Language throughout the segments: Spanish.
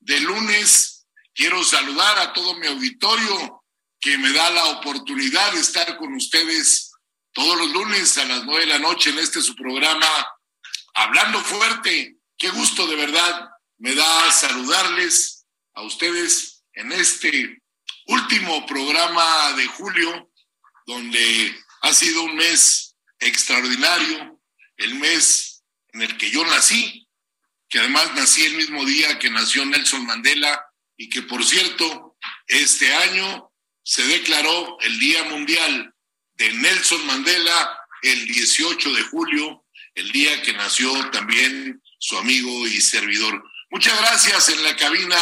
De lunes, quiero saludar a todo mi auditorio que me da la oportunidad de estar con ustedes todos los lunes a las nueve de la noche en este su programa Hablando Fuerte. Qué gusto de verdad me da saludarles a ustedes en este último programa de julio, donde ha sido un mes extraordinario, el mes en el que yo nací, que además nací el mismo día que nació Nelson Mandela y que por cierto, este año se declaró el Día Mundial de Nelson Mandela el 18 de julio, el día que nació también su amigo y servidor. Muchas gracias en la cabina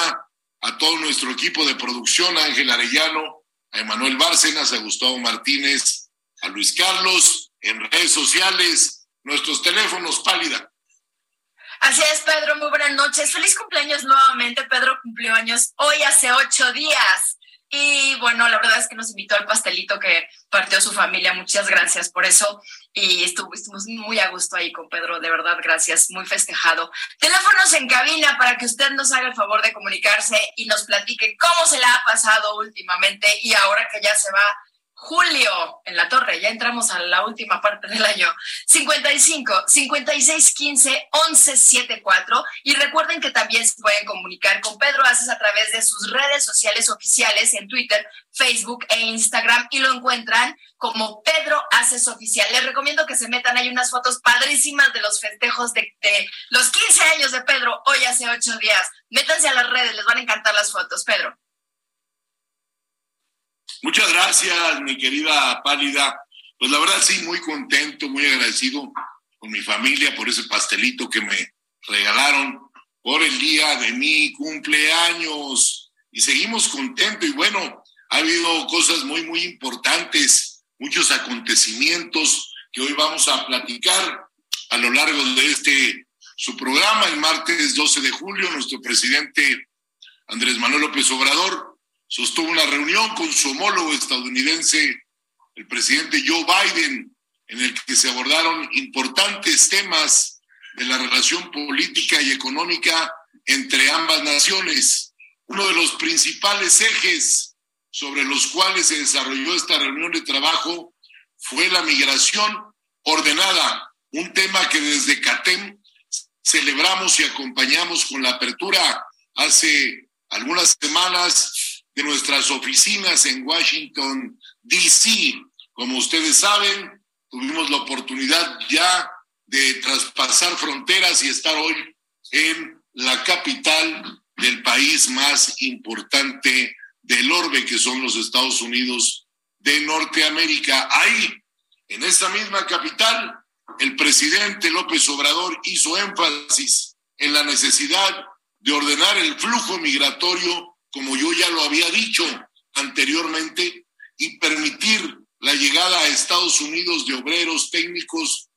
a todo nuestro equipo de producción, a Ángel Arellano, a Emanuel Bárcenas, a Gustavo Martínez, a Luis Carlos, en redes sociales, nuestros teléfonos pálida. Así es, Pedro, muy buenas noches. Feliz cumpleaños nuevamente. Pedro cumplió años hoy hace ocho días. Y bueno, la verdad es que nos invitó al pastelito que partió su familia. Muchas gracias por eso. Y estuvo, estuvimos muy a gusto ahí con Pedro. De verdad, gracias. Muy festejado. Teléfonos en cabina para que usted nos haga el favor de comunicarse y nos platique cómo se la ha pasado últimamente y ahora que ya se va Julio en la torre, ya entramos a la última parte del año. 55 56 15 11 74 y recuerden que también se pueden comunicar con Pedro Aces a través de sus redes sociales oficiales en Twitter, Facebook e Instagram y lo encuentran como Pedro Aces Oficial. Les recomiendo que se metan, hay unas fotos padrísimas de los festejos de, de los 15 años de Pedro hoy hace ocho días. Métanse a las redes, les van a encantar las fotos, Pedro. Muchas gracias, mi querida Pálida. Pues la verdad sí, muy contento, muy agradecido con mi familia por ese pastelito que me regalaron por el día de mi cumpleaños. Y seguimos contentos y bueno, ha habido cosas muy, muy importantes, muchos acontecimientos que hoy vamos a platicar a lo largo de este su programa. El martes 12 de julio, nuestro presidente Andrés Manuel López Obrador sostuvo una reunión con su homólogo estadounidense, el presidente Joe Biden, en el que se abordaron importantes temas de la relación política y económica entre ambas naciones. Uno de los principales ejes sobre los cuales se desarrolló esta reunión de trabajo fue la migración ordenada, un tema que desde CATEM celebramos y acompañamos con la apertura hace algunas semanas de nuestras oficinas en Washington, D.C. Como ustedes saben, tuvimos la oportunidad ya de traspasar fronteras y estar hoy en la capital del país más importante del orbe, que son los Estados Unidos de Norteamérica. Ahí, en esa misma capital, el presidente López Obrador hizo énfasis en la necesidad de ordenar el flujo migratorio, como yo ya lo había dicho anteriormente, y permitir la llegada a Estados Unidos de obreros técnicos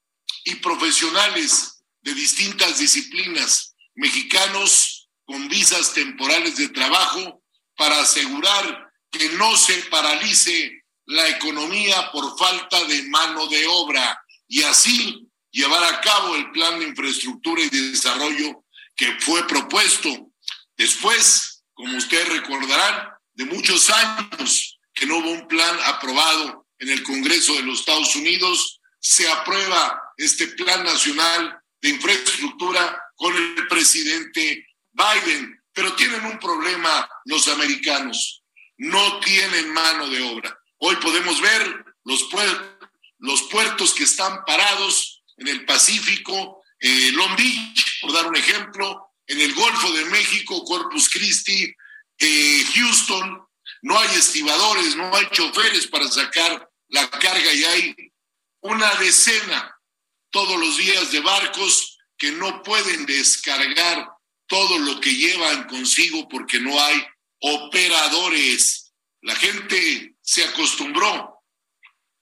y profesionales de distintas disciplinas, mexicanos con visas temporales de trabajo, para asegurar que no se paralice la economía por falta de mano de obra y así llevar a cabo el plan de infraestructura y de desarrollo que fue propuesto. Después, como ustedes recordarán, de muchos años que no hubo un plan aprobado en el Congreso de los Estados Unidos, se aprueba este Plan Nacional de Infraestructura con el presidente Biden. Pero tienen un problema los americanos, no tienen mano de obra. Hoy podemos ver los, puertos que están parados en el Pacífico, eh, Long Beach, por dar un ejemplo, en el Golfo de México, Corpus Christi, eh, Houston, no hay estibadores, no hay choferes para sacar la carga y hay una decena todos los días de barcos que no pueden descargar todo lo que llevan consigo porque no hay operadores. La gente se acostumbró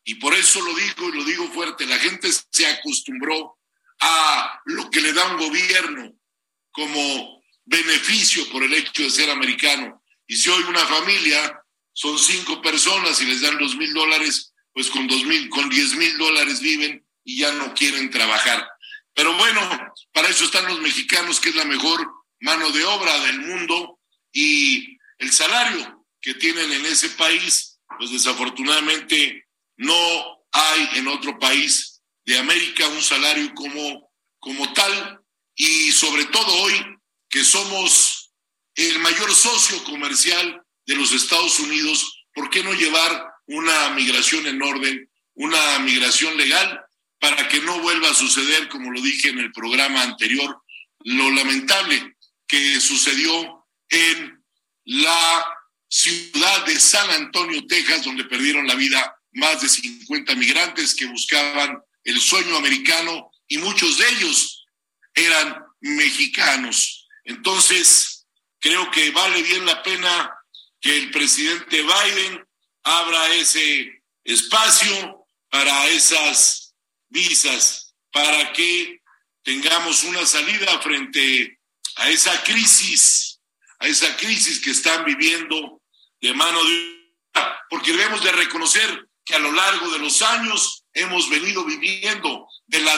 y por eso lo digo y lo digo fuerte, la gente se acostumbró a lo que le da un gobierno como beneficio por el hecho de ser americano. Y si hoy una familia son cinco personas y les dan dos mil dólares, pues con dos mil, con diez mil dólares viven y ya no quieren trabajar. Pero bueno, para eso están los mexicanos, que es la mejor mano de obra del mundo y el salario que tienen en ese país, pues desafortunadamente no hay en otro país de América un salario como, como tal y sobre todo hoy que somos el mayor socio comercial de los Estados Unidos, ¿por qué no llevar una migración en orden, una migración legal para que no vuelva a suceder, como lo dije en el programa anterior, lo lamentable que sucedió en la ciudad de San Antonio, Texas, donde perdieron la vida más de 50 migrantes que buscaban el sueño americano y muchos de ellos eran mexicanos. Entonces, creo que vale bien la pena que el presidente Biden abra ese espacio para esas visas, para que tengamos una salida frente a esa crisis, a esa crisis que están viviendo de mano de... Porque debemos de reconocer que a lo largo de los años hemos venido viviendo de la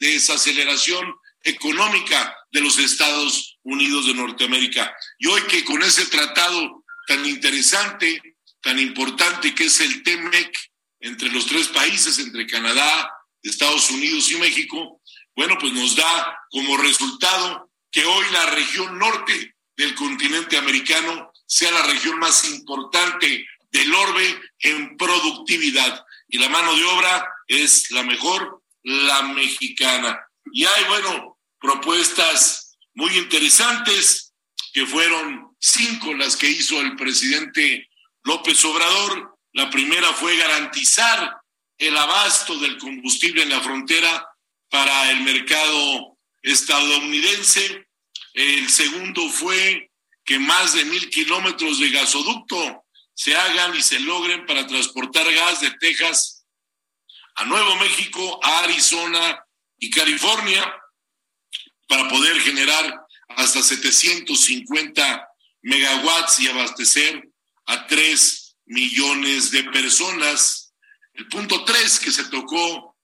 desaceleración económica de los Estados Unidos de Norteamérica. Y hoy que con ese tratado tan interesante, tan importante que es el TEMEC entre los tres países, entre Canadá, Estados Unidos y México, bueno, pues nos da como resultado que hoy la región norte del continente americano sea la región más importante del orbe en productividad. Y la mano de obra es la mejor, la mexicana. Y hay, bueno, propuestas muy interesantes, que fueron cinco las que hizo el presidente López Obrador. La primera fue garantizar el abasto del combustible en la frontera para el mercado estadounidense. El segundo fue que más de mil kilómetros de gasoducto se hagan y se logren para transportar gas de Texas a Nuevo México, a Arizona y California, para poder generar hasta 750 megawatts y abastecer a 3 millones de personas. El punto 3 que se tocó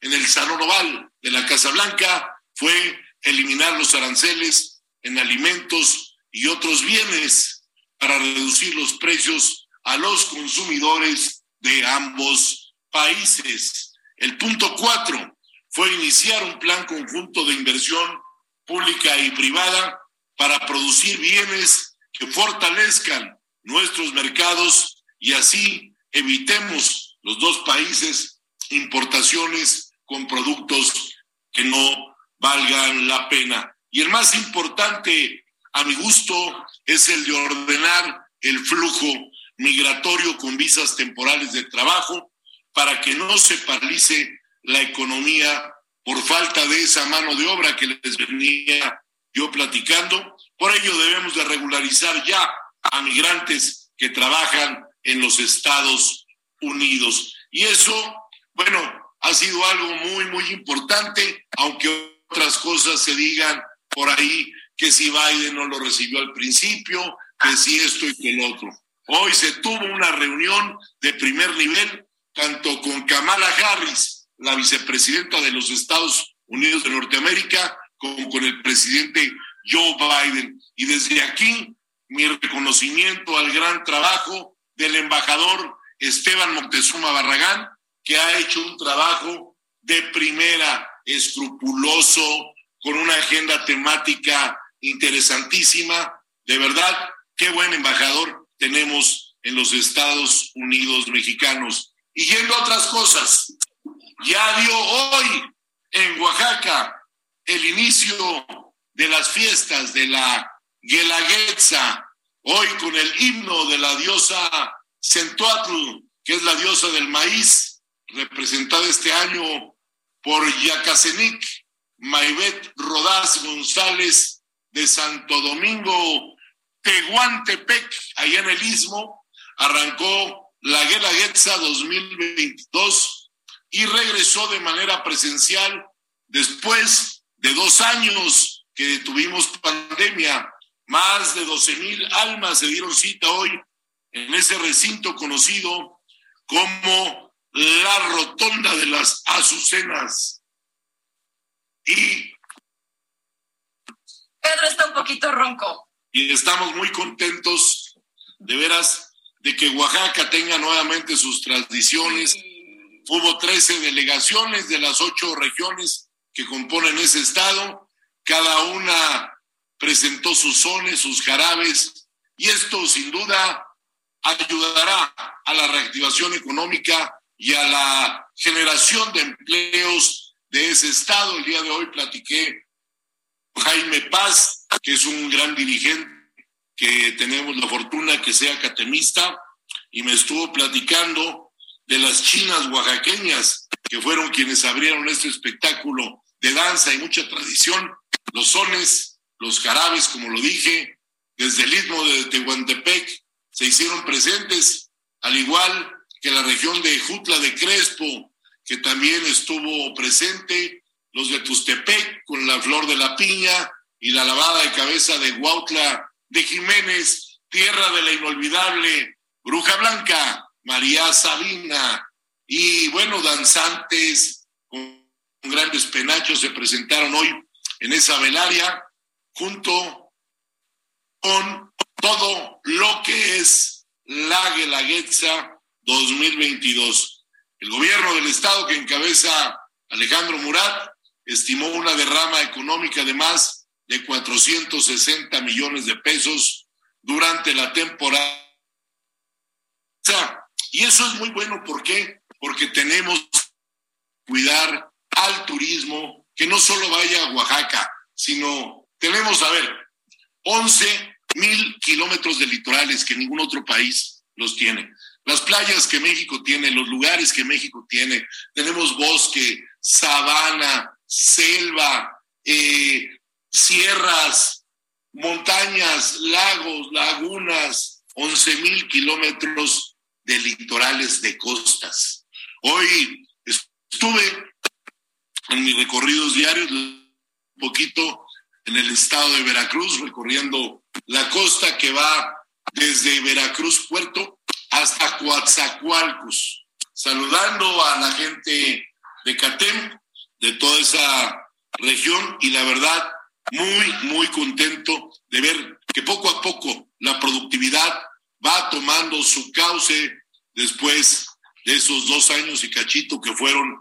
en el Salón Oval de la Casa Blanca fue eliminar los aranceles en alimentos y otros bienes para reducir los precios a los consumidores de ambos países. El punto cuatro fue iniciar un plan conjunto de inversión pública y privada para producir bienes que fortalezcan nuestros mercados y así evitemos los dos países importaciones con productos que no valgan la pena. Y el más importante, a mi gusto, es el de ordenar el flujo migratorio con visas temporales de trabajo para que no se paralice la economía por falta de esa mano de obra que les venía yo platicando. Por ello debemos de regularizar ya a migrantes que trabajan en los Estados Unidos. Y eso, bueno, ha sido algo muy, muy importante, aunque otras cosas se digan por ahí que si Biden no lo recibió al principio, que si esto y que el otro. Hoy se tuvo una reunión de primer nivel, tanto con Kamala Harris, la vicepresidenta de los Estados Unidos de Norteamérica, como con el presidente Joe Biden. Y desde aquí, mi reconocimiento al gran trabajo del embajador Esteban Moctezuma Barragán, que ha hecho un trabajo de primera, escrupuloso, con una agenda temática interesantísima. De verdad, qué buen embajador tenemos en los Estados Unidos mexicanos. Y yendo a otras cosas, ya dio hoy en Oaxaca el inicio de las fiestas de la Guelaguetza, hoy con el himno de la diosa Centuatl, que es la diosa del maíz, representada este año por Yacasenic Maibet Rodaz González de Santo Domingo, Tehuantepec, allá en el Istmo, arrancó la Guelaguetza 2022 y regresó de manera presencial después de dos años que tuvimos pandemia. Más de 12 mil almas se dieron cita hoy en ese recinto conocido como la Rotonda de las Azucenas. Y Pedro está un poquito ronco. Y estamos muy contentos, de veras, de que Oaxaca tenga nuevamente sus tradiciones. Hubo 13 delegaciones de las ocho regiones que componen ese estado. Cada una presentó sus sones, sus jarabes, y esto sin duda ayudará a la reactivación económica y a la generación de empleos de ese estado. El día de hoy platiqué con Jaime Paz, que es un gran dirigente que tenemos la fortuna que sea catemista, y me estuvo platicando de las chinas oaxaqueñas, que fueron quienes abrieron este espectáculo de danza y mucha tradición, los sones, los jarabes, como lo dije, desde el istmo de Tehuantepec se hicieron presentes, al igual que la región de Jutla de Crespo, que también estuvo presente, los de Tustepec con la flor de la piña y la lavada de cabeza de Huautla de Jiménez, tierra de la inolvidable Bruja Blanca, María Sabina, y bueno, danzantes con grandes penachos se presentaron hoy en esa velaria junto con todo lo que es la Guelaguetza 2022. El gobierno del estado que encabeza Alejandro Murat estimó una derrama económica de más de 460 millones de pesos durante la temporada. Y eso es muy bueno, ¿por qué? Porque tenemos que cuidar al turismo, que no solo vaya a Oaxaca, sino tenemos, a ver, 11 mil kilómetros de litorales que ningún otro país los tiene. Las playas que México tiene, los lugares que México tiene, tenemos bosque, sabana, selva, eh, sierras, montañas, lagos, lagunas, 11 mil kilómetros de litorales de costas. Hoy estuve en mis recorridos diarios un poquito en el estado de Veracruz, recorriendo la costa que va desde Veracruz Puerto hasta Coatzacoalcos, saludando a la gente de Catem, de toda esa región y la verdad muy, muy contento de ver que poco a poco la productividad va tomando su cauce después de esos dos años y cachito que fueron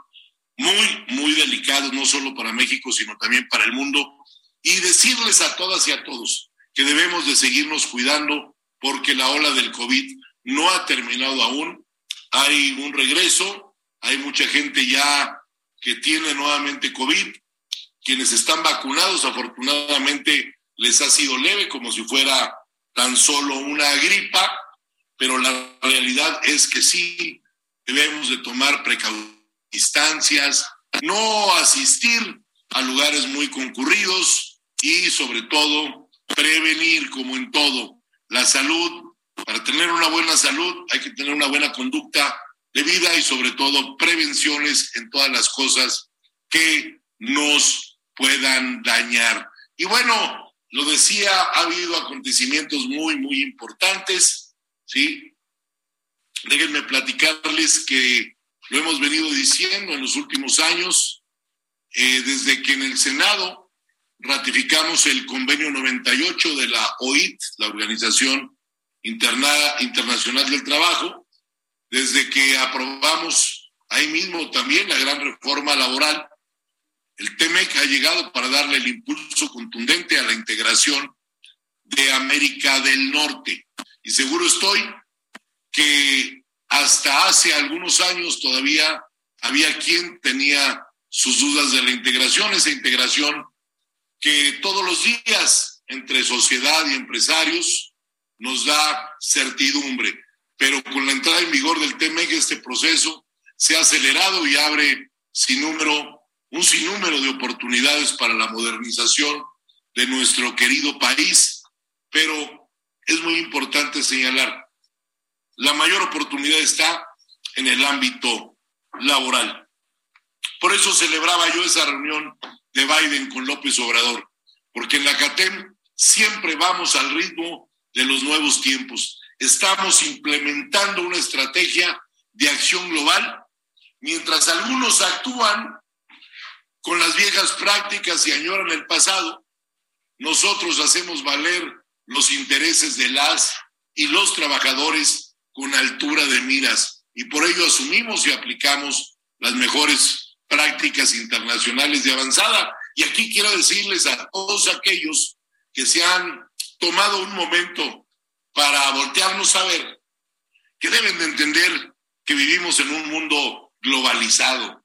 muy, muy delicados, no solo para México, sino también para el mundo, y decirles a todas y a todos que debemos de seguirnos cuidando porque la ola del COVID no ha terminado aún, hay un regreso, hay mucha gente ya que tiene nuevamente COVID, quienes están vacunados afortunadamente les ha sido leve como si fuera tan solo una gripa, pero la realidad es que sí debemos de tomar precauciones, no asistir a lugares muy concurridos y sobre todo prevenir como en todo la salud. Para tener una buena salud hay que tener una buena conducta de vida y sobre todo prevenciones en todas las cosas que nos puedan dañar. Y bueno, lo decía, ha habido acontecimientos muy, muy importantes, ¿sí? Déjenme platicarles que lo hemos venido diciendo en los últimos años, eh, desde que en el Senado ratificamos el convenio 98 de la OIT, la Organización Internacional del Trabajo, desde que aprobamos ahí mismo también la gran reforma laboral el TEMEC ha llegado para darle el impulso contundente a la integración de América del Norte. Y seguro estoy que hasta hace algunos años todavía había quien tenía sus dudas de la integración, esa integración que todos los días entre sociedad y empresarios nos da certidumbre. Pero con la entrada en vigor del TEMEC este proceso se ha acelerado y abre sin número un sinnúmero de oportunidades para la modernización de nuestro querido país, pero es muy importante señalar, la mayor oportunidad está en el ámbito laboral. Por eso celebraba yo esa reunión de Biden con López Obrador, porque en la CATEM siempre vamos al ritmo de los nuevos tiempos. Estamos implementando una estrategia de acción global, mientras algunos actúan con las viejas prácticas y añoran el pasado, nosotros hacemos valer los intereses de las y los trabajadores con altura de miras y por ello asumimos y aplicamos las mejores prácticas internacionales de avanzada. Y aquí quiero decirles a todos aquellos que se han tomado un momento para voltearnos a ver, que deben de entender que vivimos en un mundo globalizado,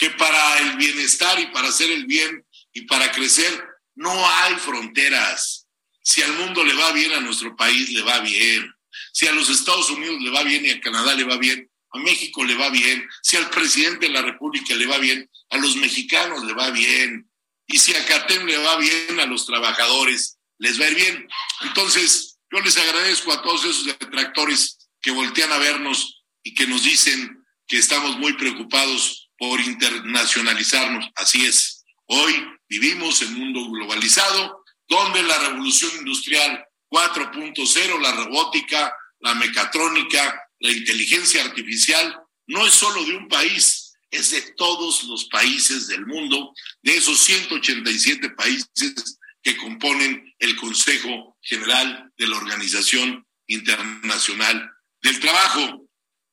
que para el bienestar y para hacer el bien y para crecer no hay fronteras. Si al mundo le va bien, a nuestro país le va bien. Si a los Estados Unidos le va bien y a Canadá le va bien, a México le va bien. Si al presidente de la República le va bien, a los mexicanos le va bien. Y si a CATEM le va bien, a los trabajadores les va bien. Entonces, yo les agradezco a todos esos detractores que voltean a vernos y que nos dicen que estamos muy preocupados por internacionalizarnos. Así es. Hoy vivimos en un mundo globalizado donde la revolución industrial 4.0, la robótica, la mecatrónica, la inteligencia artificial, no es solo de un país, es de todos los países del mundo, de esos 187 países que componen el Consejo General de la Organización Internacional del Trabajo.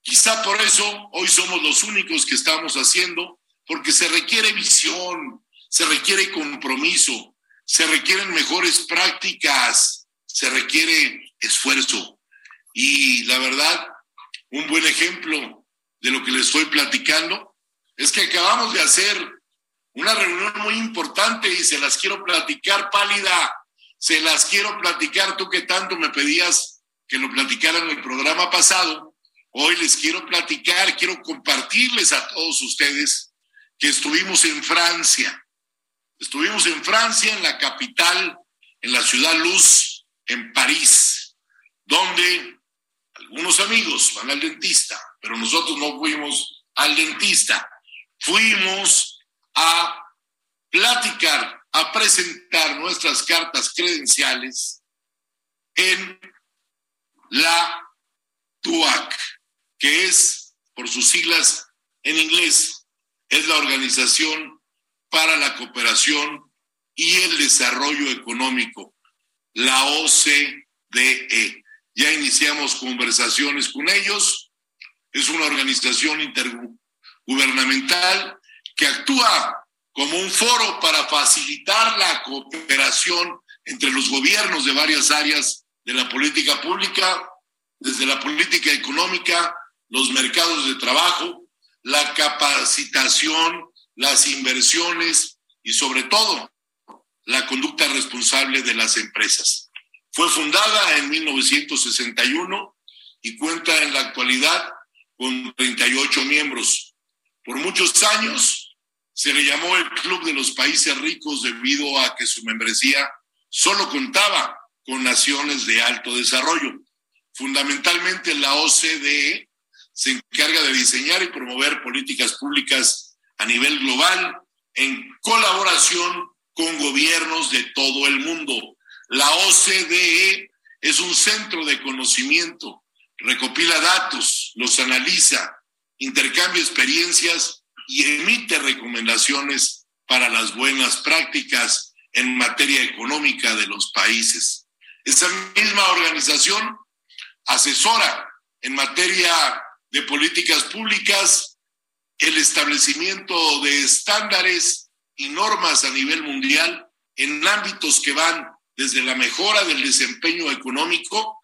Quizá por eso hoy somos los únicos que estamos haciendo, porque se requiere visión, se requiere compromiso, se requieren mejores prácticas, se requiere esfuerzo. Y la verdad, un buen ejemplo de lo que les estoy platicando es que acabamos de hacer una reunión muy importante y se las quiero platicar pálida, se las quiero platicar tú que tanto me pedías que lo platicara en el programa pasado. Hoy les quiero platicar, quiero compartirles a todos ustedes que estuvimos en Francia. Estuvimos en Francia, en la capital, en la ciudad Luz, en París, donde algunos amigos van al dentista, pero nosotros no fuimos al dentista. Fuimos a platicar, a presentar nuestras cartas credenciales en la TUAC que es, por sus siglas en inglés, es la Organización para la Cooperación y el Desarrollo Económico, la OCDE. Ya iniciamos conversaciones con ellos. Es una organización intergubernamental que actúa como un foro para facilitar la cooperación entre los gobiernos de varias áreas de la política pública, desde la política económica, los mercados de trabajo, la capacitación, las inversiones y sobre todo la conducta responsable de las empresas. Fue fundada en 1961 y cuenta en la actualidad con 38 miembros. Por muchos años se le llamó el Club de los Países Ricos debido a que su membresía solo contaba con naciones de alto desarrollo. Fundamentalmente la OCDE se encarga de diseñar y promover políticas públicas a nivel global en colaboración con gobiernos de todo el mundo. La OCDE es un centro de conocimiento, recopila datos, los analiza, intercambia experiencias y emite recomendaciones para las buenas prácticas en materia económica de los países. Esa misma organización asesora en materia de políticas públicas el establecimiento de estándares y normas a nivel mundial en ámbitos que van desde la mejora del desempeño económico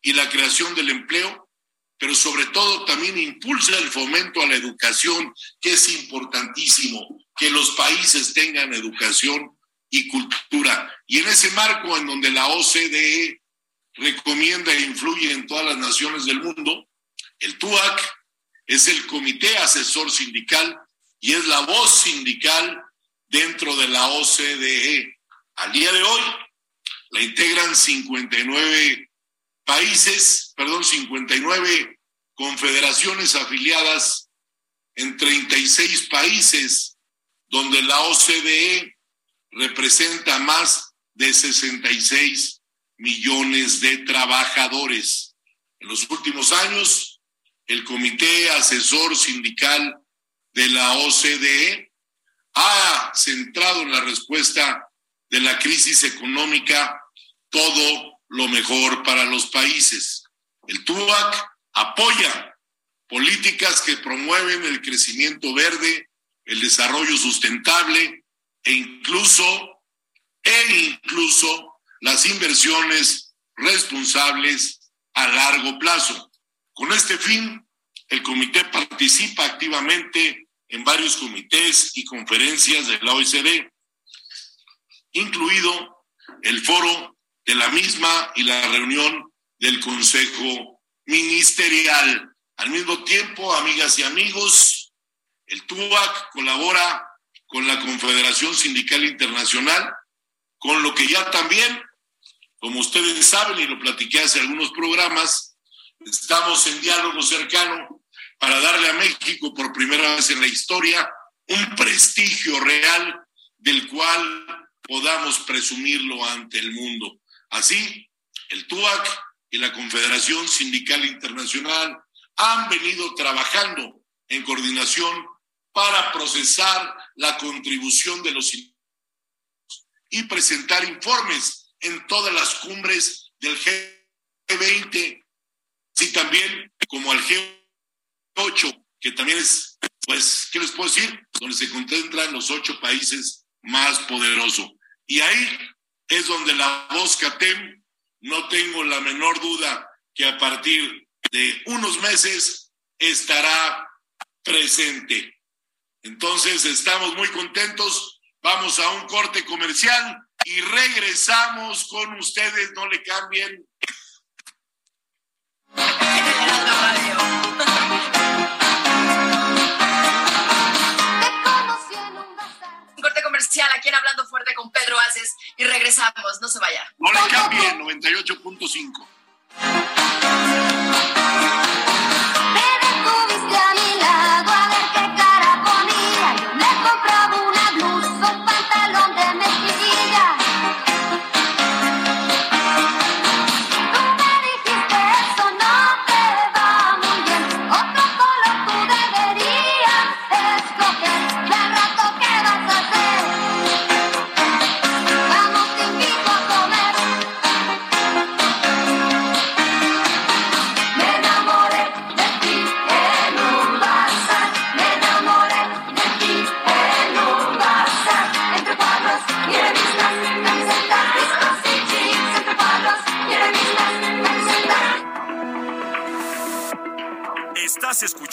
y la creación del empleo, pero sobre todo también impulsa el fomento a la educación, que es importantísimo que los países tengan educación y cultura. Y en ese marco en donde la OCDE recomienda e influye en todas las naciones del mundo, el TUAC es el Comité Asesor Sindical y es la voz sindical dentro de la OCDE. Al día de hoy la integran 59 países, perdón, 59 confederaciones afiliadas en 36 países, donde la OCDE representa más de 66 millones de trabajadores. En los últimos años, el Comité Asesor Sindical de la OCDE ha centrado en la respuesta de la crisis económica todo lo mejor para los países. El TUAC apoya políticas que promueven el crecimiento verde, el desarrollo sustentable e incluso, e incluso las inversiones responsables a largo plazo. Con este fin, el comité participa activamente en varios comités y conferencias de la OECD, incluido el foro de la misma y la reunión del Consejo Ministerial. Al mismo tiempo, amigas y amigos, el TUAC colabora con la Confederación Sindical Internacional, con lo que ya también, como ustedes saben y lo platiqué hace algunos programas, estamos en diálogo cercano para darle a México por primera vez en la historia un prestigio real del cual podamos presumirlo ante el mundo. Así, el TUAC y la Confederación Sindical Internacional han venido trabajando en coordinación para procesar la contribución de los y presentar informes en todas las cumbres del G20, así también como al G 8, que también es, pues, ¿qué les puedo decir? Donde se concentran los ocho países más poderosos. Y ahí es donde la voz CATEM, no tengo la menor duda que a partir de unos meses estará presente. Entonces, estamos muy contentos. Vamos a un corte comercial y regresamos con ustedes. No le cambien. Aquí en Hablando Fuerte con Pedro Aces y regresamos. No se vaya. No le cambien, 98.5.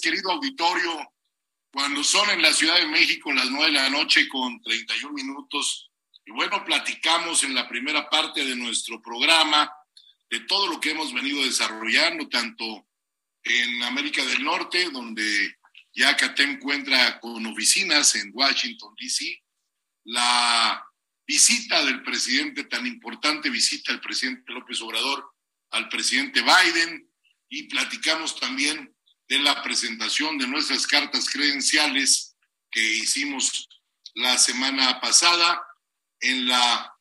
Querido auditorio, cuando son en la Ciudad de México las nueve de la noche con 31 minutos. Y bueno, platicamos en la primera parte de nuestro programa de todo lo que hemos venido desarrollando, tanto en América del Norte, donde ya CATEM encuentra con oficinas en Washington, D.C., la visita del presidente, tan importante visita del presidente López Obrador al presidente Biden, y platicamos también de la presentación de nuestras cartas credenciales que hicimos la semana pasada en la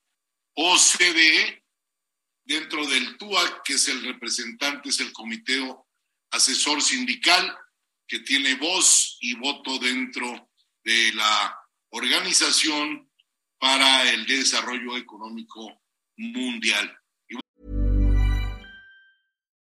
OCDE, dentro del TUAC, que es el representante, es el Comité Asesor Sindical, que tiene voz y voto dentro de la Organización para el Desarrollo Económico Mundial.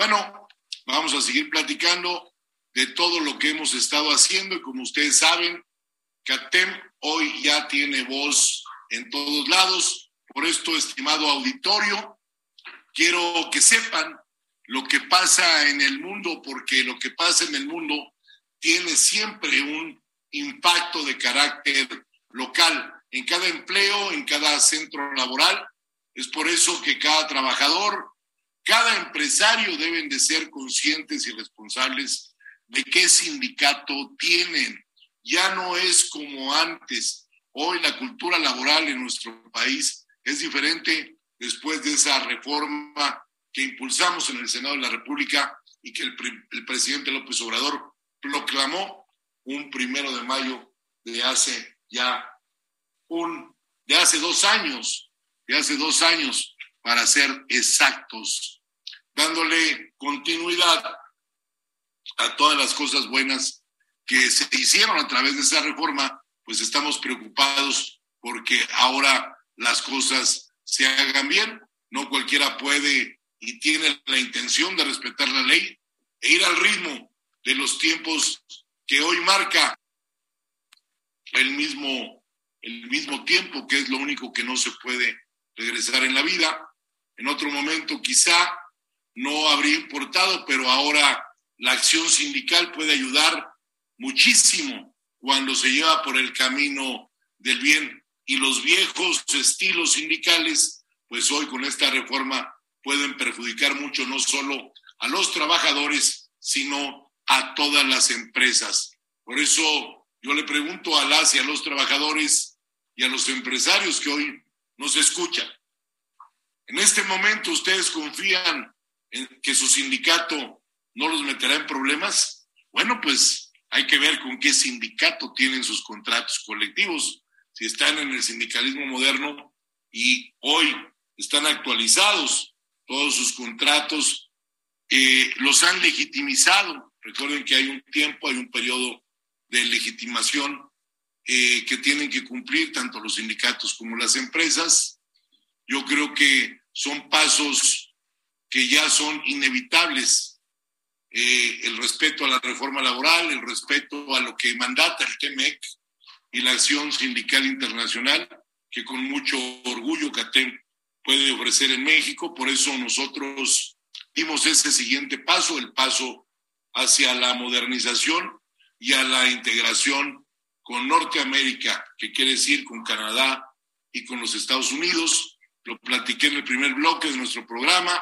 Bueno, vamos a seguir platicando de todo lo que hemos estado haciendo y como ustedes saben, CATEM hoy ya tiene voz en todos lados. Por esto, estimado auditorio, quiero que sepan lo que pasa en el mundo, porque lo que pasa en el mundo tiene siempre un impacto de carácter local en cada empleo, en cada centro laboral. Es por eso que cada trabajador, cada empresario deben de ser conscientes y responsables de qué sindicato tienen. Ya no es como antes. Hoy la cultura laboral en nuestro país es diferente después de esa reforma que impulsamos en el Senado de la República y que el, el presidente López Obrador proclamó un primero de mayo de hace ya un, de hace dos años, de hace dos años, para ser exactos, dándole continuidad a todas las cosas buenas que se hicieron a través de esa reforma, pues estamos preocupados porque ahora las cosas se hagan bien. No cualquiera puede y tiene la intención de respetar la ley e ir al ritmo de los tiempos que hoy marca el mismo, el mismo tiempo, que es lo único que no se puede regresar en la vida. En otro momento quizá no habría importado, pero ahora la acción sindical puede ayudar muchísimo cuando se lleva por el camino del bien. Y los viejos estilos sindicales, pues hoy con esta reforma pueden perjudicar mucho no solo a los trabajadores, sino a todas las empresas. Por eso yo le pregunto a las y a los trabajadores y a los empresarios que hoy nos escuchan. En este momento ustedes confían que su sindicato no los meterá en problemas. Bueno, pues hay que ver con qué sindicato tienen sus contratos colectivos. Si están en el sindicalismo moderno y hoy están actualizados todos sus contratos, eh, los han legitimizado. Recuerden que hay un tiempo, hay un periodo de legitimación eh, que tienen que cumplir tanto los sindicatos como las empresas. yo creo que son pasos que ya son inevitables. Eh, el respeto a la reforma laboral, el respeto a lo que mandata el TEMEC y la acción sindical internacional, que con mucho orgullo CATEM puede ofrecer en México. Por eso nosotros dimos ese siguiente paso, el paso hacia la modernización y a la integración con Norteamérica, que quiere decir con Canadá y con los Estados Unidos. Lo platiqué en el primer bloque de nuestro programa.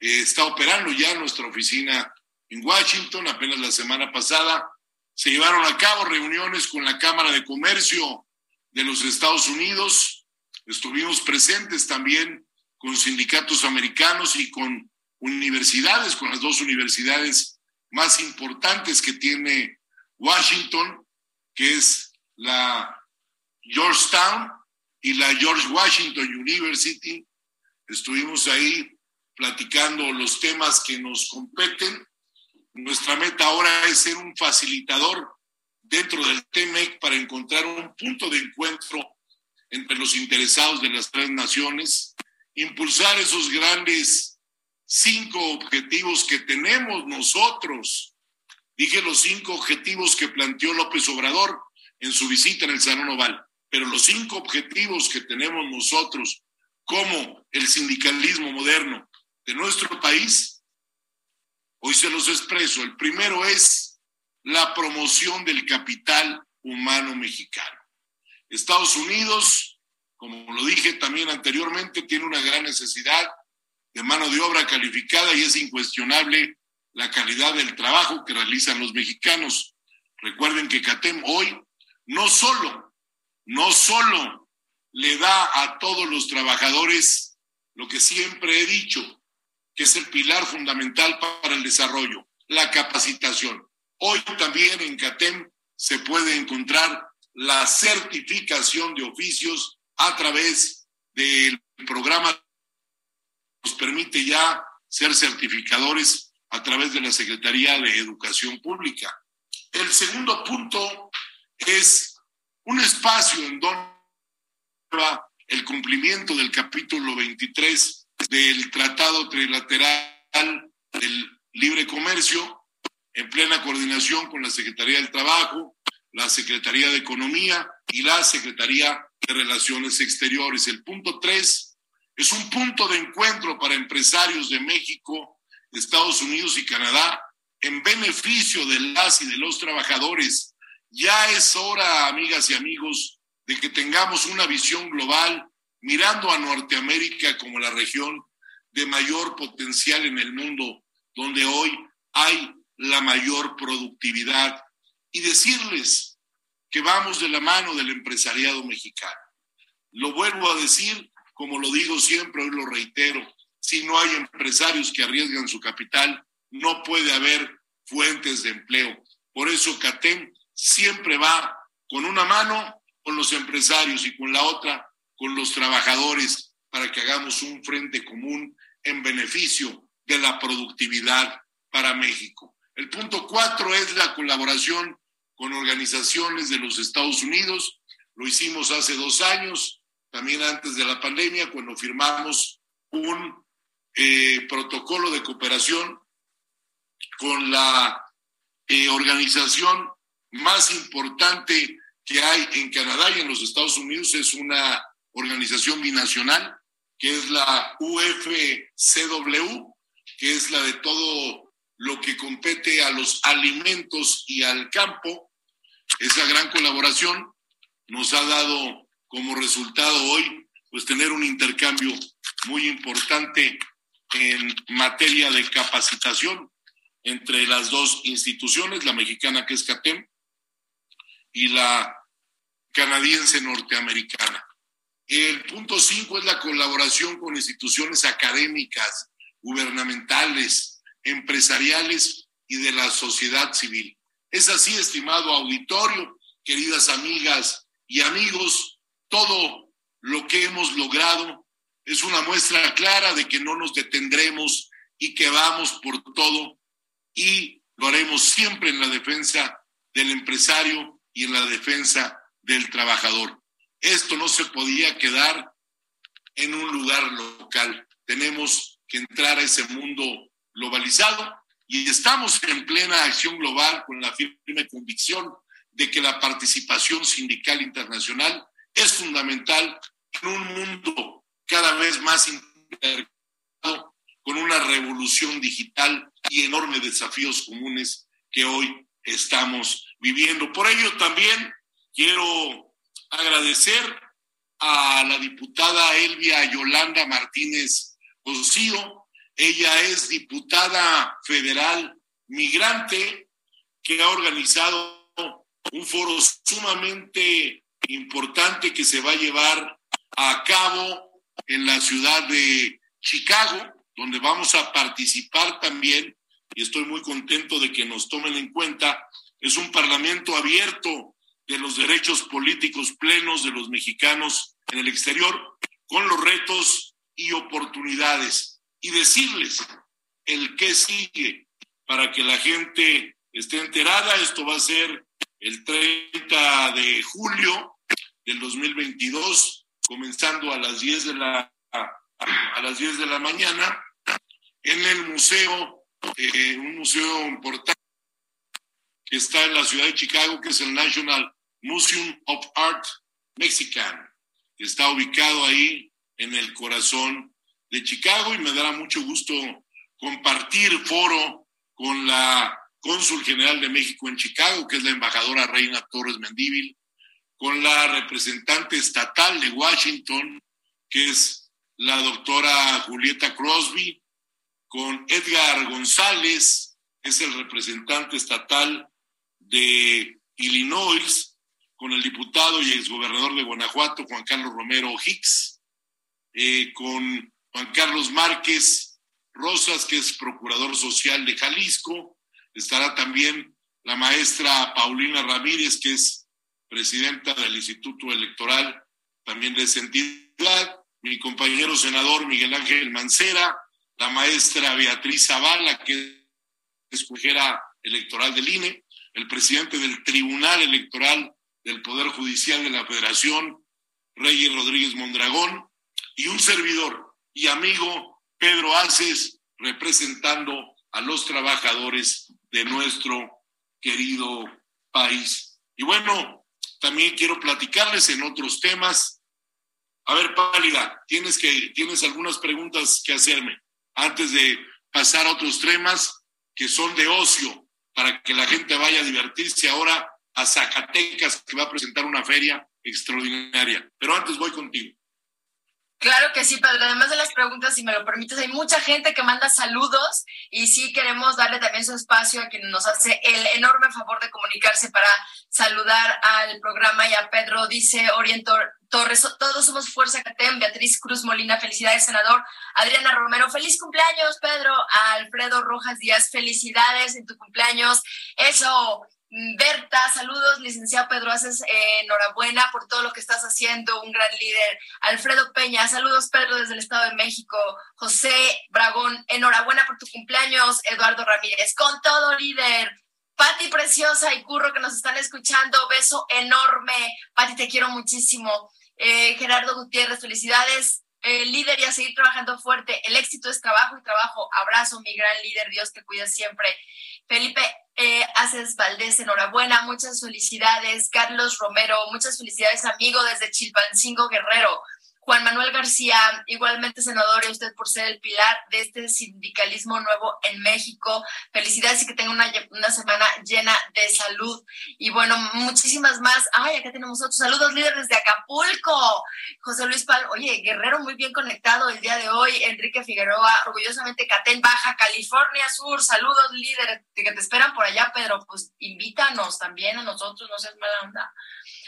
Eh, está operando ya nuestra oficina en Washington. Apenas la semana pasada se llevaron a cabo reuniones con la Cámara de Comercio de los Estados Unidos. Estuvimos presentes también con sindicatos americanos y con universidades, con las dos universidades más importantes que tiene Washington, que es la Georgetown y la George Washington University. Estuvimos ahí platicando los temas que nos competen. Nuestra meta ahora es ser un facilitador dentro del TEMEC para encontrar un punto de encuentro entre los interesados de las tres naciones, impulsar esos grandes cinco objetivos que tenemos nosotros. Dije los cinco objetivos que planteó López Obrador en su visita en el Salón Oval, pero los cinco objetivos que tenemos nosotros como el sindicalismo moderno de nuestro país, hoy se los expreso. El primero es la promoción del capital humano mexicano. Estados Unidos, como lo dije también anteriormente, tiene una gran necesidad de mano de obra calificada y es incuestionable la calidad del trabajo que realizan los mexicanos. Recuerden que CATEM hoy no solo, no solo le da a todos los trabajadores lo que siempre he dicho, que es el pilar fundamental para el desarrollo, la capacitación. Hoy también en CATEM se puede encontrar la certificación de oficios a través del programa nos permite ya ser certificadores a través de la Secretaría de Educación Pública. El segundo punto es un espacio en donde el cumplimiento del capítulo 23 del Tratado Trilateral del Libre Comercio, en plena coordinación con la Secretaría del Trabajo, la Secretaría de Economía y la Secretaría de Relaciones Exteriores. El punto 3 es un punto de encuentro para empresarios de México, Estados Unidos y Canadá en beneficio de las y de los trabajadores. Ya es hora, amigas y amigos, de que tengamos una visión global mirando a Norteamérica como la región de mayor potencial en el mundo, donde hoy hay la mayor productividad, y decirles que vamos de la mano del empresariado mexicano. Lo vuelvo a decir, como lo digo siempre, hoy lo reitero, si no hay empresarios que arriesgan su capital, no puede haber fuentes de empleo. Por eso CATEM siempre va con una mano con los empresarios y con la otra con los trabajadores para que hagamos un frente común en beneficio de la productividad para México. El punto cuatro es la colaboración con organizaciones de los Estados Unidos. Lo hicimos hace dos años también antes de la pandemia, cuando firmamos un eh, protocolo de cooperación con la eh, organización más importante que hay en Canadá y en los Estados Unidos, es una organización binacional, que es la UFCW, que es la de todo lo que compete a los alimentos y al campo. Esa gran colaboración nos ha dado como resultado hoy, pues tener un intercambio muy importante en materia de capacitación entre las dos instituciones, la mexicana que es CATEM y la canadiense norteamericana. El punto cinco es la colaboración con instituciones académicas, gubernamentales, empresariales y de la sociedad civil. Es así, estimado auditorio, queridas amigas y amigos, todo lo que hemos logrado es una muestra clara de que no nos detendremos y que vamos por todo y lo haremos siempre en la defensa del empresario y en la defensa del trabajador. Esto no se podía quedar en un lugar local. Tenemos que entrar a ese mundo globalizado y estamos en plena acción global con la firme convicción de que la participación sindical internacional es fundamental en un mundo cada vez más interconectado con una revolución digital y enormes desafíos comunes que hoy estamos viviendo. Por ello también quiero agradecer a la diputada Elvia Yolanda Martínez Osío. Ella es diputada federal migrante que ha organizado un foro sumamente importante que se va a llevar a cabo en la ciudad de Chicago, donde vamos a participar también, y estoy muy contento de que nos tomen en cuenta, es un parlamento abierto de los derechos políticos plenos de los mexicanos en el exterior, con los retos y oportunidades, y decirles el qué sigue para que la gente esté enterada. Esto va a ser el 30 de julio del 2022, comenzando a las 10 de la, a, las 10 de la mañana, en el museo, eh, un museo importante que está en la ciudad de Chicago, que es el National Museum of Art Mexican, que está ubicado ahí en el corazón de Chicago y me dará mucho gusto compartir foro con la cónsul general de México en Chicago, que es la embajadora Reina Torres Mendívil, con la representante estatal de Washington, que es la doctora Julieta Crosby, con Edgar González, es el representante estatal de Illinois, con el diputado y exgobernador de Guanajuato, Juan Carlos Romero Hicks, eh, con Juan Carlos Márquez Rosas, que es procurador social de Jalisco. Estará también la maestra Paulina Ramírez, que es presidenta del Instituto Electoral también de esa entidad, mi compañero senador Miguel Ángel Mancera, la maestra Beatriz Zavala, que es consejera electoral del INE, el presidente del Tribunal Electoral del Poder Judicial de la Federación, Reyes Rodríguez Mondragón, y un servidor y amigo, Pedro Aces, representando a los trabajadores de nuestro querido país. Y bueno, también quiero platicarles en otros temas. A ver, Pálida, tienes, que, tienes algunas preguntas que hacerme antes de pasar a otros temas que son de ocio, para que la gente vaya a divertirse ahora a Zacatecas, que va a presentar una feria extraordinaria. Pero antes voy contigo. Claro que sí, Pedro. Además de las preguntas, si me lo permites, hay mucha gente que manda saludos y sí queremos darle también su espacio a quien nos hace el enorme favor de comunicarse para saludar al programa y a Pedro. Dice Oriento Torres, todos somos Fuerza Catén, Beatriz Cruz Molina, felicidades, senador. Adriana Romero, feliz cumpleaños, Pedro. Alfredo Rojas Díaz, felicidades en tu cumpleaños. Eso, Berta, saludos, licenciado Pedro Haces, eh, enhorabuena por todo lo que estás haciendo, un gran líder. Alfredo Peña, saludos Pedro desde el Estado de México. José Bragón, enhorabuena por tu cumpleaños. Eduardo Ramírez, con todo líder. Pati Preciosa y Curro que nos están escuchando, beso enorme. Pati, te quiero muchísimo. Eh, Gerardo Gutiérrez, felicidades. Eh, líder y a seguir trabajando fuerte. El éxito es trabajo y trabajo. Abrazo, mi gran líder. Dios te cuida siempre. Felipe eh, Aces Valdés, enhorabuena, muchas felicidades. Carlos Romero, muchas felicidades, amigo desde Chilpancingo Guerrero. Juan Manuel García, igualmente senador, y usted por ser el pilar de este sindicalismo nuevo en México. Felicidades y que tenga una, semana llena de salud. Y bueno, muchísimas más. Ay, acá tenemos otros saludos, líderes de Acapulco. José Luis Pal, oye, Guerrero muy bien conectado el día de hoy. Enrique Figueroa, orgullosamente Catén Baja, California Sur. Saludos, líderes que te esperan por allá, Pedro. Pues invítanos también a nosotros, no seas mala onda.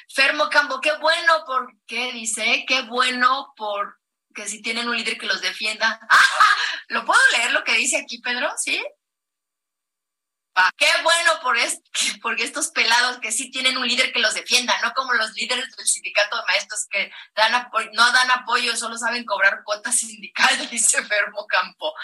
Fermo Campo, qué bueno porque dice, qué bueno por que si tienen un líder que los defienda. ¡Ah! ¿Lo puedo leer lo que dice aquí, Pedro? ¿Sí? Qué bueno por porque estos pelados que sí tienen un líder que los defienda, no como los líderes del sindicato de maestros que dan no dan apoyo, solo saben cobrar cuotas sindicales, dice Fermo Campo.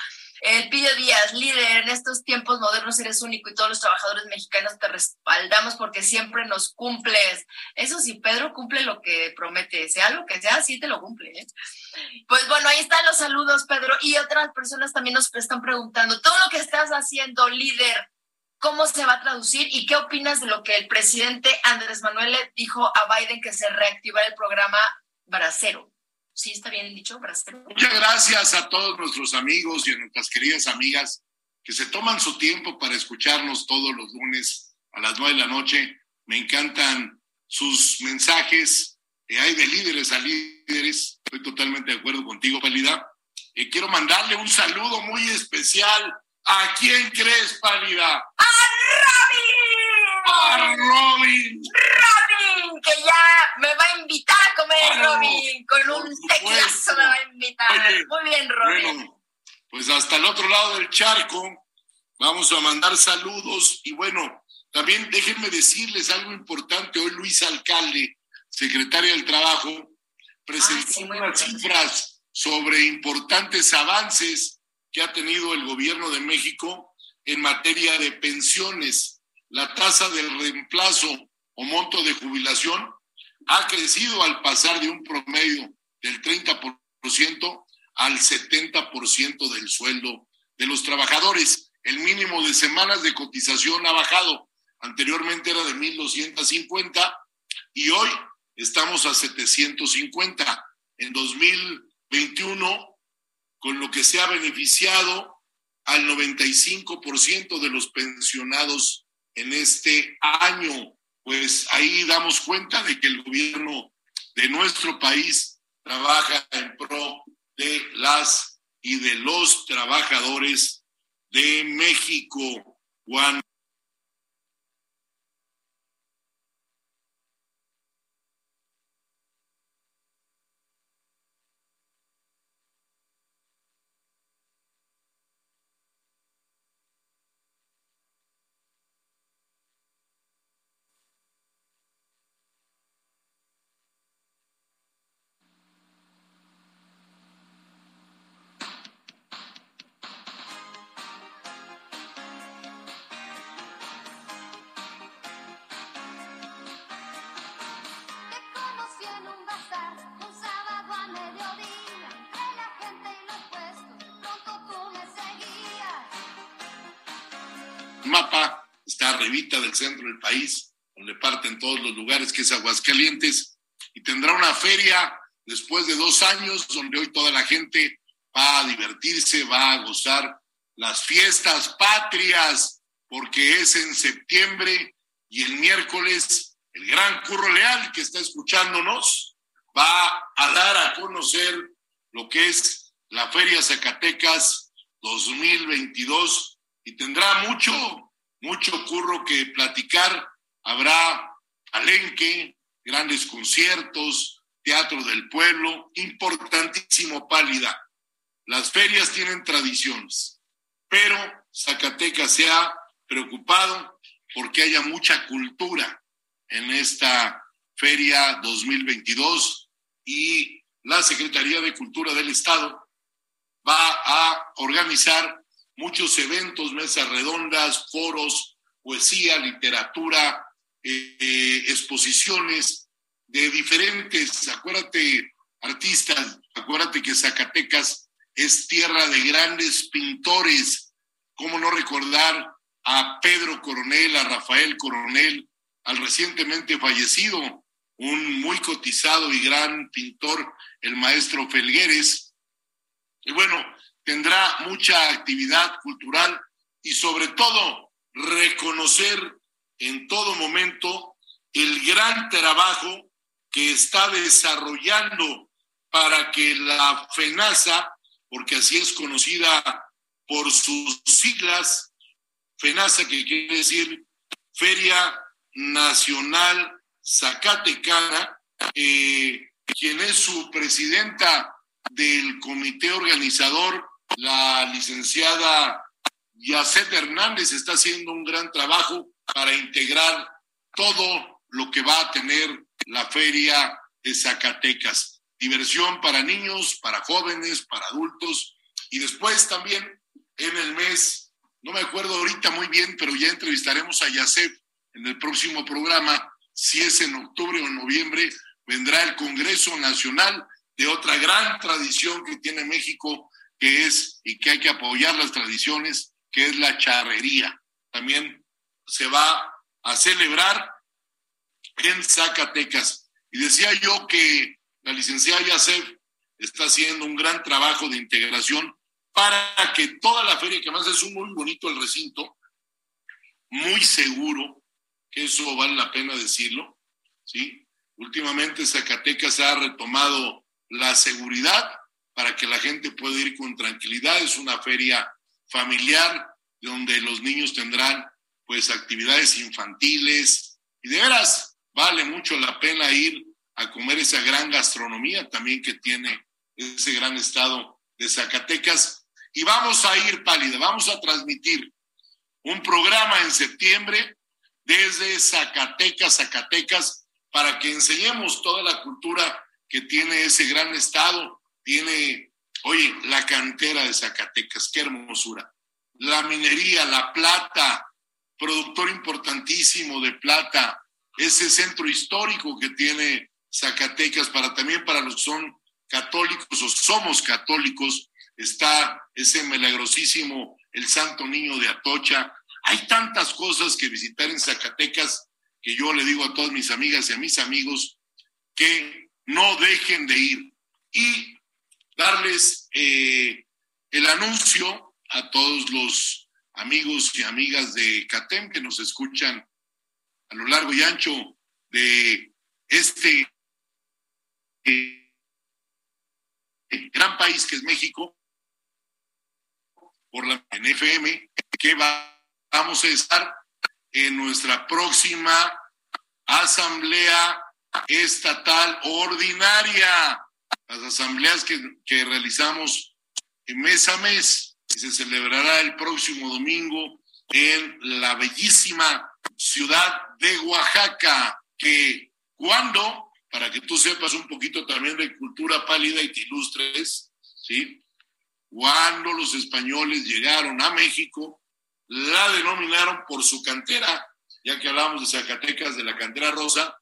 El Pillo Díaz, líder, en estos tiempos modernos eres único y todos los trabajadores mexicanos te respaldamos porque siempre nos cumples. Eso sí, Pedro cumple lo que promete, sea lo que sea, sí te lo cumple. ¿eh? Pues bueno, ahí están los saludos, Pedro. Y otras personas también nos están preguntando, todo lo que estás haciendo, líder, ¿cómo se va a traducir? ¿Y qué opinas de lo que el presidente Andrés Manuel le dijo a Biden que se reactivara el programa Bracero? ¿Sí está bien dicho, Bracero? Muchas gracias a todos nuestros amigos y a nuestras queridas amigas que se toman su tiempo para escucharnos todos los lunes a las nueve de la noche. Me encantan sus mensajes. Eh, hay de líderes a líderes. Estoy totalmente de acuerdo contigo, Pálida. Eh, quiero mandarle un saludo muy especial. ¿A quién crees, Pálida? ¡A Robin! ¡A Robin! Que ya me va a invitar a comer, Claro, Robin. Con un tequilazo me va a invitar. Muy bien, Robin. Bueno, pues hasta el otro lado del charco vamos a mandar saludos y bueno, también déjenme decirles algo importante. Hoy Luis Alcalde, secretario del Trabajo, presentó Ah, sí, unas cifras sobre importantes avances que ha tenido el gobierno de México en materia de pensiones. La tasa del reemplazo o monto de jubilación ha crecido al pasar de un promedio del 30% al 70% del sueldo de los trabajadores. El mínimo de semanas de cotización ha bajado. Anteriormente era de 1.250 y hoy estamos a 750. En 2021, con lo que se ha beneficiado al 95% de los pensionados en este año. Pues ahí damos cuenta de que el gobierno de nuestro país trabaja en pro de las y de los trabajadores de México. Juan. Centro del país, donde parten todos los lugares, que es Aguascalientes, y tendrá una feria después de dos años, donde hoy toda la gente va a divertirse, va a gozar las fiestas patrias, porque es en septiembre y el miércoles el gran Curro Leal, que está escuchándonos, va a dar a conocer lo que es la Feria Zacatecas 2022 y tendrá mucho, mucho curro que platicar. Habrá palenque, grandes conciertos, teatro del pueblo, importantísimo pálida. Las ferias tienen tradiciones, pero Zacatecas se ha preocupado porque haya mucha cultura en esta feria 2022 y la Secretaría de Cultura del Estado va a organizar muchos eventos, mesas redondas, foros, poesía, literatura, eh, exposiciones de diferentes, acuérdate, artistas, acuérdate que Zacatecas es tierra de grandes pintores, ¿cómo no recordar a Pedro Coronel, a Rafael Coronel, al recientemente fallecido, un muy cotizado y gran pintor, el maestro Felgueres? Y bueno, tendrá mucha actividad cultural y sobre todo reconocer en todo momento el gran trabajo que está desarrollando para que la FENASA, porque así es conocida por sus siglas, FENASA, que quiere decir Feria Nacional Zacatecana, eh, quien es su presidenta del comité organizador, la licenciada Yacet Hernández, está haciendo un gran trabajo para integrar todo lo que va a tener la feria de Zacatecas. Diversión para niños, para jóvenes, para adultos y después también en el mes, no me acuerdo ahorita muy bien, pero ya entrevistaremos a Yacef en el próximo programa, si es en octubre o en noviembre, vendrá el Congreso Nacional de otra gran tradición que tiene México, que es, y que hay que apoyar las tradiciones, que es la charrería. También se va a celebrar en Zacatecas. Y decía yo que la licenciada Yacef está haciendo un gran trabajo de integración para que toda la feria, que además es un muy bonito el recinto, muy seguro, que eso vale la pena decirlo, ¿sí? Últimamente Zacatecas ha retomado la seguridad para que la gente pueda ir con tranquilidad. Es una feria familiar donde los niños tendrán pues actividades infantiles y de veras vale mucho la pena ir a comer esa gran gastronomía también que tiene ese gran estado de Zacatecas. Y vamos a ir, Pálida, vamos a transmitir un programa en septiembre desde Zacatecas, Zacatecas, para que enseñemos toda la cultura que tiene ese gran estado. Tiene, oye, la cantera de Zacatecas, qué hermosura. La minería, la plata, productor importantísimo de plata, ese centro histórico que tiene Zacatecas para también para los que son católicos o somos católicos, está ese milagrosísimo el Santo Niño de Atocha. Hay tantas cosas que visitar en Zacatecas que yo le digo a todas mis amigas y a mis amigos que no dejen de ir y darles eh, el anuncio a todos los amigos y amigas de CATEM que nos escuchan a lo largo y ancho de este eh, gran país que es México, por la NFM, que va, vamos a estar en nuestra próxima asamblea estatal ordinaria, las asambleas que, que realizamos mes a mes, y se celebrará el próximo domingo en la bellísima ciudad de Oaxaca, que cuando, para que tú sepas un poquito también de cultura pálida y te ilustres, ¿sí? Cuando los españoles llegaron a México, la denominaron por su cantera, ya que hablamos de Zacatecas, de la cantera rosa,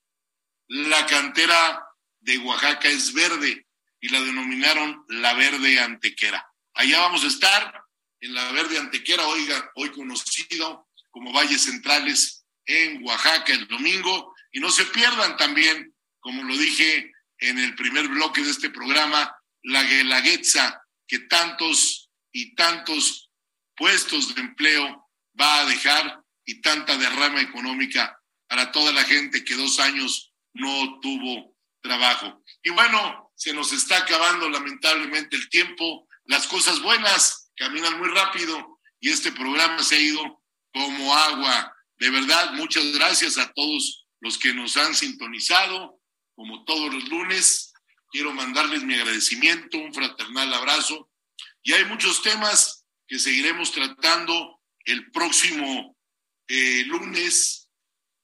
la cantera de Oaxaca es verde y la denominaron la verde antequera. Allá vamos a estar en la verde antequera, oiga, hoy conocido como Valles Centrales en Oaxaca el domingo. Y no se pierdan también, como lo dije en el primer bloque de este programa, la Guelaguetza, que tantos y tantos puestos de empleo va a dejar y tanta derrama económica para toda la gente que dos años no tuvo trabajo. Y bueno, se nos está acabando lamentablemente el tiempo, las cosas buenas caminan muy rápido y este programa se ha ido como agua. De verdad, muchas gracias a todos los que nos han sintonizado, como todos los lunes. Quiero mandarles mi agradecimiento, un fraternal abrazo. Y hay muchos temas que seguiremos tratando el próximo eh, lunes,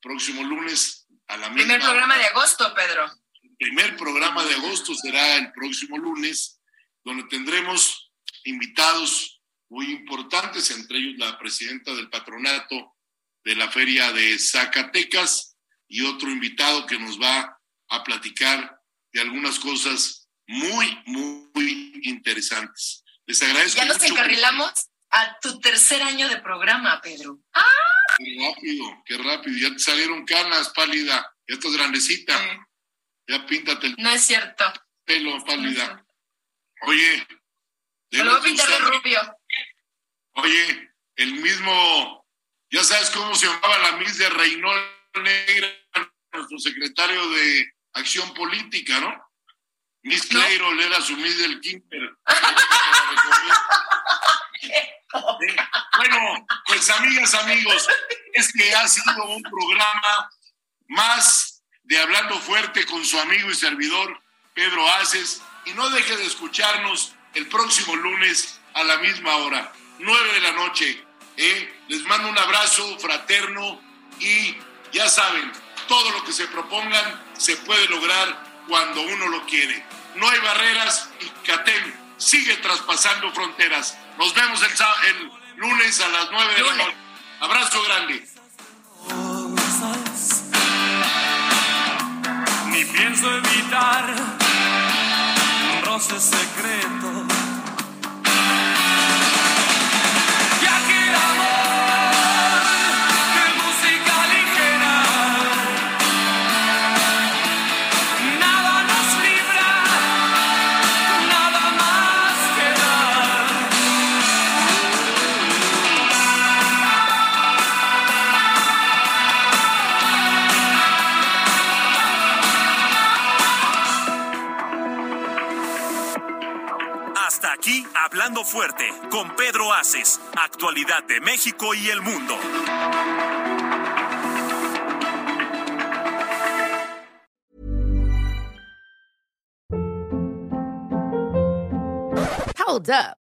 próximo lunes a la misma Primer programa de agosto, Pedro. Primer programa de agosto será el próximo lunes, donde tendremos invitados muy importantes, entre ellos la presidenta del patronato de la feria de Zacatecas y otro invitado que nos va a platicar de algunas cosas muy, muy interesantes. Les agradezco. Ya nos mucho. encarrilamos a tu tercer año de programa, Pedro. Qué rápido, qué rápido. Ya te salieron canas, pálida. Ya estás grandecita. Sí. Ya píntate el No es cierto. pelo, pálida. Oye. Lo voy a pintar de rubio. Oye, el mismo, ya sabes cómo se llamaba la Miss de Reynol Negra, nuestro secretario de Acción Política, ¿no? Miss ¿No? Cleiro era su Miss del Quinter. Sí. Bueno, pues amigas, amigos, este ha sido un programa más de Hablando Fuerte con su amigo y servidor Pedro Aces. Y no deje de escucharnos el próximo lunes a la misma hora, nueve de la noche. ¿eh? Les mando un abrazo fraterno y ya saben, todo lo que se propongan se puede lograr cuando uno lo quiere. No hay barreras y CATEM sigue traspasando fronteras. Nos vemos el, el lunes a las 9 de la noche. Abrazo grande. Ni pienso evitar un roce Hablando Fuerte, con Pedro Aces, actualidad de México y el mundo. Hold up.